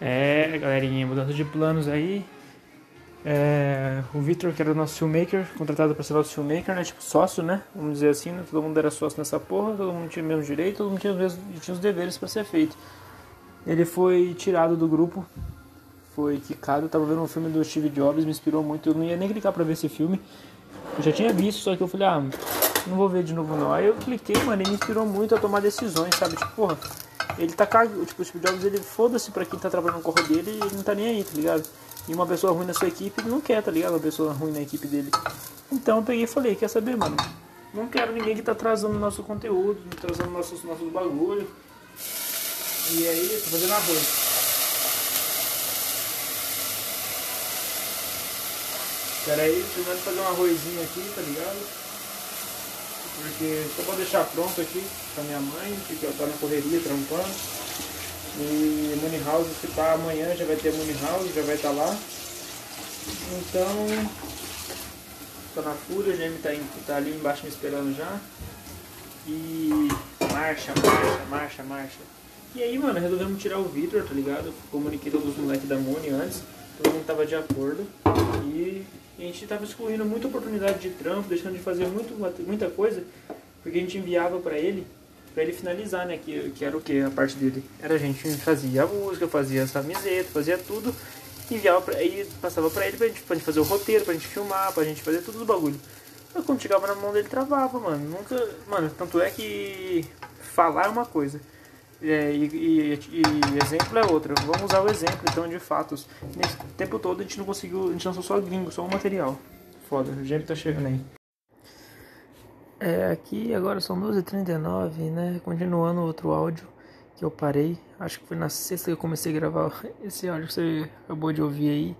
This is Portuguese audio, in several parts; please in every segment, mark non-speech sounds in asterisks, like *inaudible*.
É, galerinha, mudança de planos aí. É, o Victor, que era o nosso filmmaker, contratado para ser nosso filmmaker, né? Tipo, sócio, né? Vamos dizer assim, né? Todo mundo era sócio nessa porra, todo mundo tinha o mesmo direito, todo mundo tinha tinha os deveres para ser feito. Ele foi tirado do grupo, foi quicado. Eu tava vendo um filme do Steve Jobs, me inspirou muito. Eu não ia nem clicar pra ver esse filme. Eu já tinha visto, só que eu falei, ah, não vou ver de novo não. Aí eu cliquei, mano, e me inspirou muito a tomar decisões, sabe? Tipo, porra, ele tá cagando. Tipo, o Steve Jobs, ele foda-se pra quem tá trabalhando no corpo dele e ele não tá nem aí, tá ligado? E uma pessoa ruim na sua equipe, ele não quer, tá ligado? Uma pessoa ruim na equipe dele. Então eu peguei e falei, quer saber, mano? Não quero ninguém que tá atrasando nosso conteúdo, atrasando nossos, nossos bagulho. E aí, tô fazendo arroz. Pera aí, terminando fazer um arrozinho aqui, tá ligado? Porque só pra deixar pronto aqui pra minha mãe, que ela tá na correria, trampando. E Money House, se pá, amanhã já vai ter Money House, já vai estar tá lá. Então, tô na fúria, o Jamie tá, tá ali embaixo me esperando já. E marcha, marcha, marcha, marcha. E aí, mano, resolvemos tirar o Victor, tá ligado? Comuniquei todos os moleques da Money antes, todo mundo tava de acordo. E a gente estava excluindo muita oportunidade de trampo, deixando de fazer muito, muita coisa, porque a gente enviava para ele, para ele finalizar, né? Que, que era o que? A parte dele. Era a gente fazia a música, fazia as camisetas, fazia tudo, enviava pra, aí passava para ele pra gente, pra gente fazer o roteiro, pra gente filmar, pra gente fazer tudo o bagulho. Mas quando chegava na mão dele travava, mano. Nunca. Mano, tanto é que falar é uma coisa. É, e, e, e, exemplo é outra. Vamos usar o exemplo então de fatos. Nesse tempo todo a gente não conseguiu, a gente lançou só gringo, só o material. Foda, o Jamie tá chegando aí. É, aqui agora são 12h39, né? Continuando outro áudio que eu parei. Acho que foi na sexta que eu comecei a gravar *laughs* esse áudio que você acabou de ouvir aí.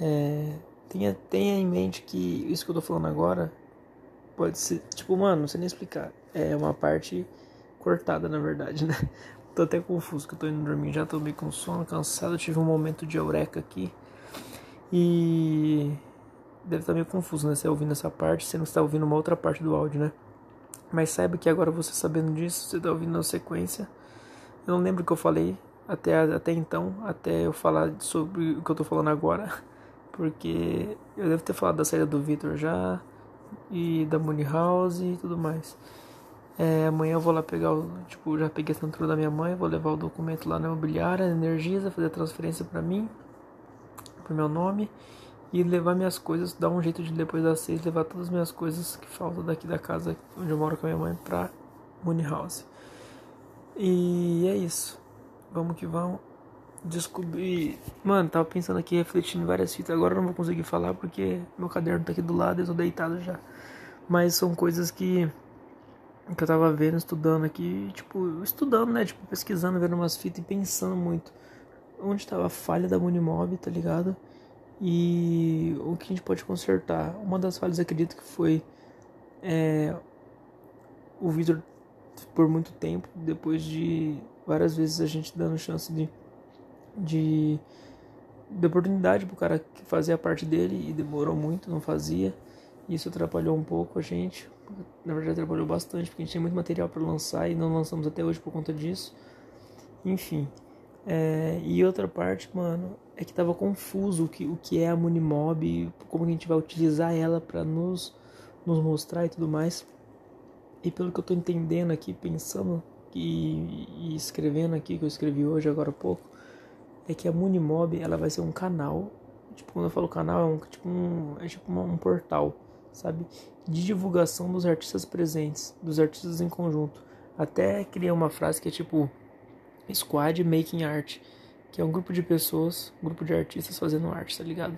É, tenha, tenha em mente que isso que eu tô falando agora pode ser. Tipo, mano, não sei nem explicar. É uma parte cortada, na verdade, né? *laughs* Tô até confuso que eu tô indo dormir, já tô meio com sono, cansado, tive um momento de eureka aqui. E deve estar meio confuso, né? Você ouvindo essa parte, você não está ouvindo uma outra parte do áudio, né? Mas saiba que agora você sabendo disso, você está ouvindo na sequência. Eu não lembro o que eu falei até, até então, até eu falar sobre o que eu tô falando agora. *laughs* Porque eu devo ter falado da saída do Victor já, e da Money House e tudo mais. É, amanhã eu vou lá pegar o. Tipo, já peguei a assinatura da minha mãe, vou levar o documento lá na imobiliária, na Energisa, fazer a transferência para mim, pro meu nome, e levar minhas coisas, dar um jeito de depois das seis, levar todas as minhas coisas que faltam daqui da casa onde eu moro com a minha mãe pra Money House. E é isso. Vamos que vamos. Descobri. Mano, tava pensando aqui, refletindo várias fitas. Agora eu não vou conseguir falar porque meu caderno tá aqui do lado eu tô deitado já. Mas são coisas que que eu tava vendo, estudando aqui, tipo, estudando, né? Tipo, pesquisando, vendo umas fitas e pensando muito. Onde estava a falha da Unimob, tá ligado? E o que a gente pode consertar. Uma das falhas, acredito que foi é, o Vitor por muito tempo, depois de várias vezes a gente dando chance de, de, de oportunidade pro cara fazer a parte dele e demorou muito, não fazia. Isso atrapalhou um pouco a gente, na verdade trabalhou bastante, porque a gente tinha muito material para lançar e não lançamos até hoje por conta disso. Enfim. É, e outra parte, mano, é que tava confuso o que, o que é a Munimob, como a gente vai utilizar ela para nos, nos mostrar e tudo mais. E pelo que eu tô entendendo aqui, pensando e, e escrevendo aqui, que eu escrevi hoje, agora há pouco, é que a Munimob ela vai ser um canal. Tipo, quando eu falo canal, é um, tipo um, é tipo um portal sabe? De divulgação dos artistas presentes, dos artistas em conjunto. Até criei uma frase que é tipo Squad Making Art, que é um grupo de pessoas, um grupo de artistas fazendo arte, tá ligado?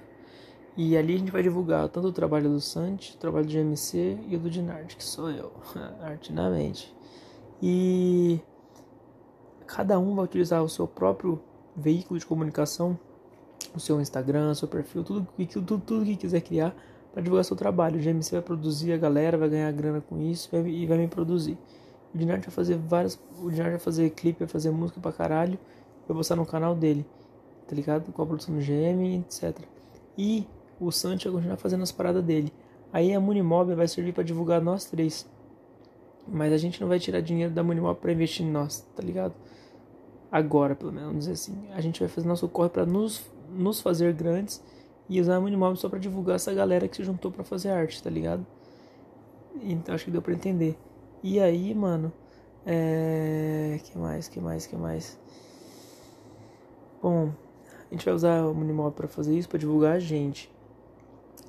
E ali a gente vai divulgar tanto o trabalho do Santi, o trabalho do GMC e o do Dinard, que sou eu, *laughs* arte na mente. E cada um vai utilizar o seu próprio veículo de comunicação, o seu Instagram, seu perfil, tudo, tudo, tudo que quiser criar para divulgar seu trabalho. O GMC vai produzir a galera, vai ganhar grana com isso vai, e vai me produzir. O Dinard vai fazer várias. O Dinard vai fazer clipe, vai fazer música pra caralho. Vai postar no canal dele, tá ligado? Com a produção do GM, etc. E o Santi vai continuar fazendo as paradas dele. Aí a Munimob vai servir para divulgar nós três. Mas a gente não vai tirar dinheiro da Munimob para investir em nós, tá ligado? Agora, pelo menos, assim. A gente vai fazer nosso corre para nos, nos fazer grandes e usar a Monimob só para divulgar essa galera que se juntou para fazer arte, tá ligado? Então acho que deu para entender. E aí, mano, é... que mais, que mais, que mais? Bom, a gente vai usar o Monimob para fazer isso, para divulgar a gente.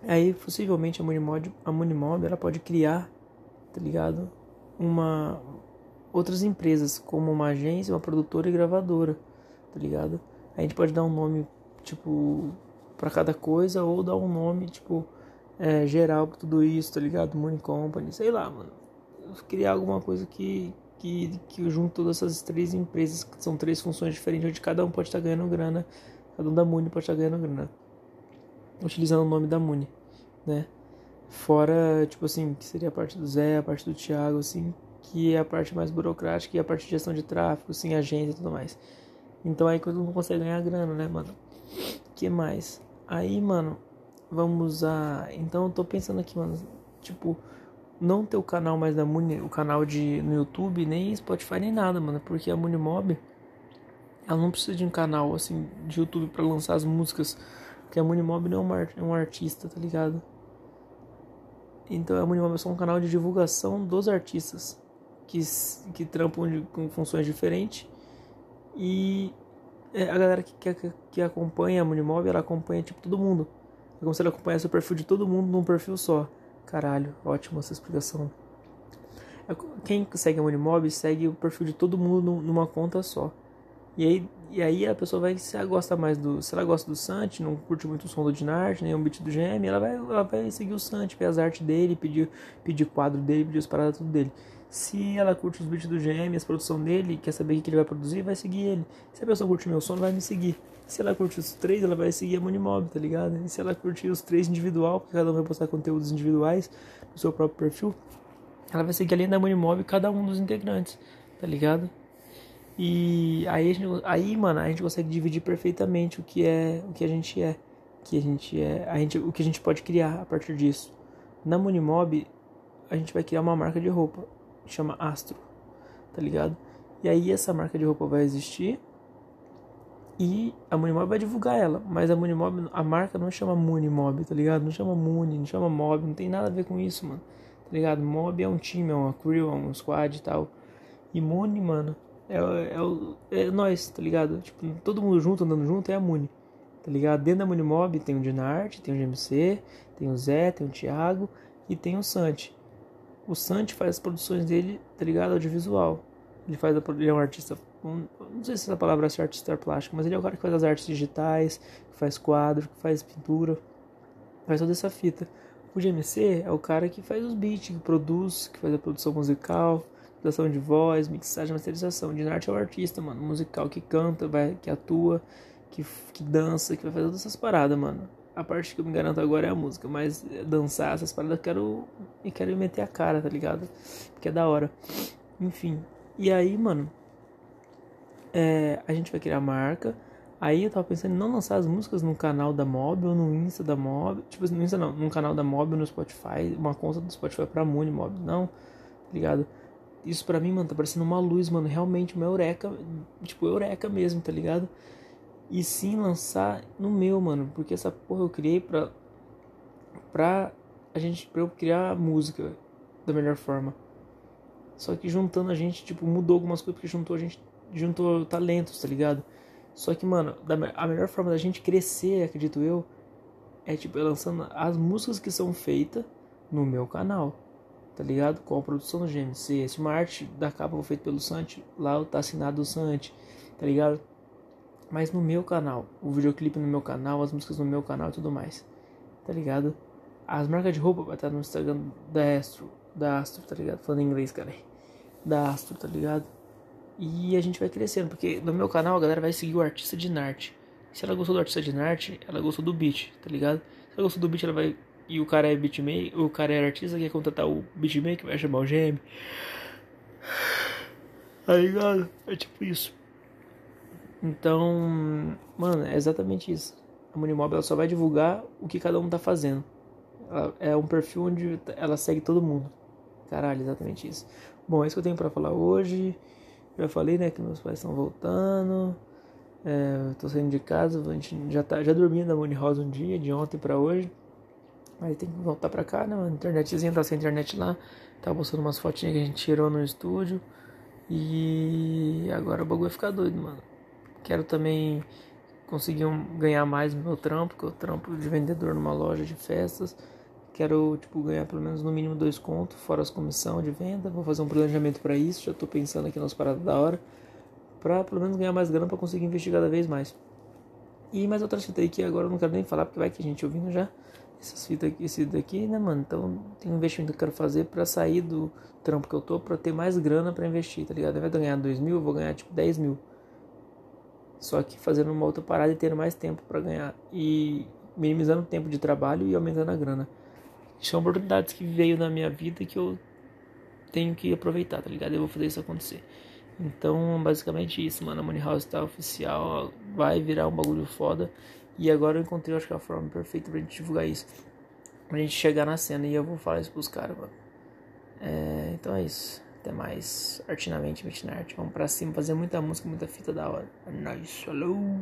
Aí, possivelmente, a Monimob, a Monimob ela pode criar, tá ligado? Uma outras empresas, como uma agência, uma produtora e gravadora, tá ligado? A gente pode dar um nome, tipo, para cada coisa ou dar um nome, tipo, é, geral pra tudo isso, tá ligado? Money Company, sei lá, mano. Criar alguma coisa que, que, que junte todas essas três empresas, que são três funções diferentes, onde cada um pode estar tá ganhando grana, cada um da Muni pode estar tá ganhando grana. Utilizando o nome da Muni, né? Fora, tipo assim, que seria a parte do Zé, a parte do Thiago, assim, que é a parte mais burocrática e a parte de gestão de tráfego, assim, agência e tudo mais. Então aí quando não consegue ganhar grana, né, mano? que mais? Aí, mano, vamos usar. Então eu tô pensando aqui, mano, tipo, não ter o canal mais da Muni, o canal de no YouTube, nem Spotify, nem nada, mano, porque a Munimob ela não precisa de um canal assim de YouTube para lançar as músicas, porque a Munimob não é um, é um artista, tá ligado? Então a Munimob é só um canal de divulgação dos artistas que, que trampam de, com funções diferentes. E a galera que, que, que acompanha a Munimob, ela acompanha tipo todo mundo. É como se ela acompanhasse o perfil de todo mundo num perfil só. Caralho, ótima essa explicação. É, quem segue a Munimob segue o perfil de todo mundo numa conta só. E aí, e aí a pessoa vai, se ela gosta mais do. Se ela gosta do Sant, não curte muito o som do Dinart, nem o beat do GM, ela vai, ela vai seguir o Sant, ver as artes dele, pedir, pedir quadro dele, pedir as paradas tudo dele. Se ela curte os beats do GM, a produção dele, quer saber o que ele vai produzir, vai seguir ele. Se a pessoa curte meu som, vai me seguir. Se ela curte os três, ela vai seguir a Monimob, tá ligado? E se ela curtir os três individual, porque cada um vai postar conteúdos individuais no seu próprio perfil, ela vai seguir além da Monimob cada um dos integrantes, tá ligado? E aí, gente, aí, mano, a gente consegue dividir perfeitamente o que é, o que a gente é, que a gente é, a gente, o que a gente pode criar a partir disso. Na Monimob, a gente vai criar uma marca de roupa chama Astro, tá ligado? E aí essa marca de roupa vai existir e a Munimob vai divulgar ela, mas a Munimob, a marca não chama Munimob, tá ligado? Não chama Muni, não chama Mob, não tem nada a ver com isso, mano. Tá ligado? Mob é um time, é uma crew, é um squad e tal. E Muni, mano, é, é, é nós, tá ligado? Tipo, todo mundo junto, andando junto, é a Muni. Tá ligado? Dentro da Munimob tem o Dinart, tem o GMC, tem o Zé, tem o Thiago e tem o Santi. O Santi faz as produções dele, tá ligado? Audiovisual. Ele faz a, ele é um artista, um, não sei se essa palavra é artista plástico, mas ele é o cara que faz as artes digitais, que faz quadro, que faz pintura, faz toda essa fita. O GMC é o cara que faz os beats, que produz, que faz a produção musical, produção de voz, mixagem, masterização. O Dinarte é o artista, mano, musical que canta, vai, que atua, que, que dança, que vai fazer todas essas paradas, mano. A parte que eu me garanto agora é a música, mas dançar essas paradas eu quero. E quero meter a cara, tá ligado? Porque é da hora. Enfim. E aí, mano. É, a gente vai criar a marca. Aí eu tava pensando em não lançar as músicas no canal da Mob ou no Insta da Mob. Tipo, no Insta não, no canal da Mob ou no Spotify. Uma conta do Spotify pra Muni Mob. Não, tá ligado? Isso pra mim, mano, tá parecendo uma luz, mano. Realmente uma eureka. Tipo, eureka mesmo, tá ligado? E sim lançar no meu, mano, porque essa porra eu criei pra pra a gente pra eu criar música da melhor forma. Só que juntando a gente, tipo, mudou algumas coisas porque juntou a gente, juntou talentos, tá ligado? Só que, mano, a melhor forma da gente crescer, acredito eu, é tipo é lançando as músicas que são feitas no meu canal, tá ligado? Com a produção do GMC, arte da capa foi feita pelo Santi, lá tá assinado o Santi, tá ligado? Mas no meu canal. O videoclipe no meu canal, as músicas no meu canal e tudo mais. Tá ligado? As marcas de roupa vai estar no Instagram da Astro, da Astro, tá ligado? Falando em inglês, cara. Da Astro, tá ligado? E a gente vai crescendo, porque no meu canal a galera vai seguir o artista de Narte. Se ela gostou do artista de Narte, ela gostou do beat, tá ligado? Se ela gostou do beat, ela vai. E o cara é beatmaker, o cara é artista, quer contratar o beatmaker, vai chamar o GM. Tá ligado? É tipo isso. Então, mano, é exatamente isso. A Monimob ela só vai divulgar o que cada um tá fazendo. Ela é um perfil onde ela segue todo mundo. Caralho, exatamente isso. Bom, é isso que eu tenho para falar hoje. Já falei, né, que meus pais estão voltando. É, tô saindo de casa, a gente já, tá, já dormi na Money House um dia, de ontem para hoje. Aí tem que voltar pra cá, né, mano? Internetzinha, tá sem internet lá. Tava postando umas fotinhas que a gente tirou no estúdio. E agora o bagulho vai ficar doido, mano. Quero também conseguir um, ganhar mais no meu trampo, que eu trampo de vendedor numa loja de festas. Quero, tipo, ganhar pelo menos no mínimo dois contos, fora as comissão de venda. Vou fazer um planejamento para isso, já tô pensando aqui nas paradas da hora. Pra pelo menos ganhar mais grana pra conseguir investir cada vez mais. E mais outras fitas aí que agora eu não quero nem falar, porque vai que a gente ouvindo já. Essas fitas aqui, esse daqui, né, mano? Então tem um investimento que eu quero fazer pra sair do trampo que eu tô, pra ter mais grana pra investir, tá ligado? Ao invés de ganhar 2 mil, eu vou ganhar tipo 10 mil. Só que fazendo uma outra parada e tendo mais tempo para ganhar. E minimizando o tempo de trabalho e aumentando a grana. São oportunidades que veio na minha vida que eu tenho que aproveitar, tá ligado? Eu vou fazer isso acontecer. Então, basicamente isso, mano. A Money House tá oficial, vai virar um bagulho foda. E agora eu encontrei, acho que a forma perfeita pra gente divulgar isso. Pra gente chegar na cena e eu vou falar isso pros caras, mano. É, então é isso. Até mais. Artinamente, Mitnart. Vamos pra cima fazer muita música, muita fita da hora. É nóis. Falou!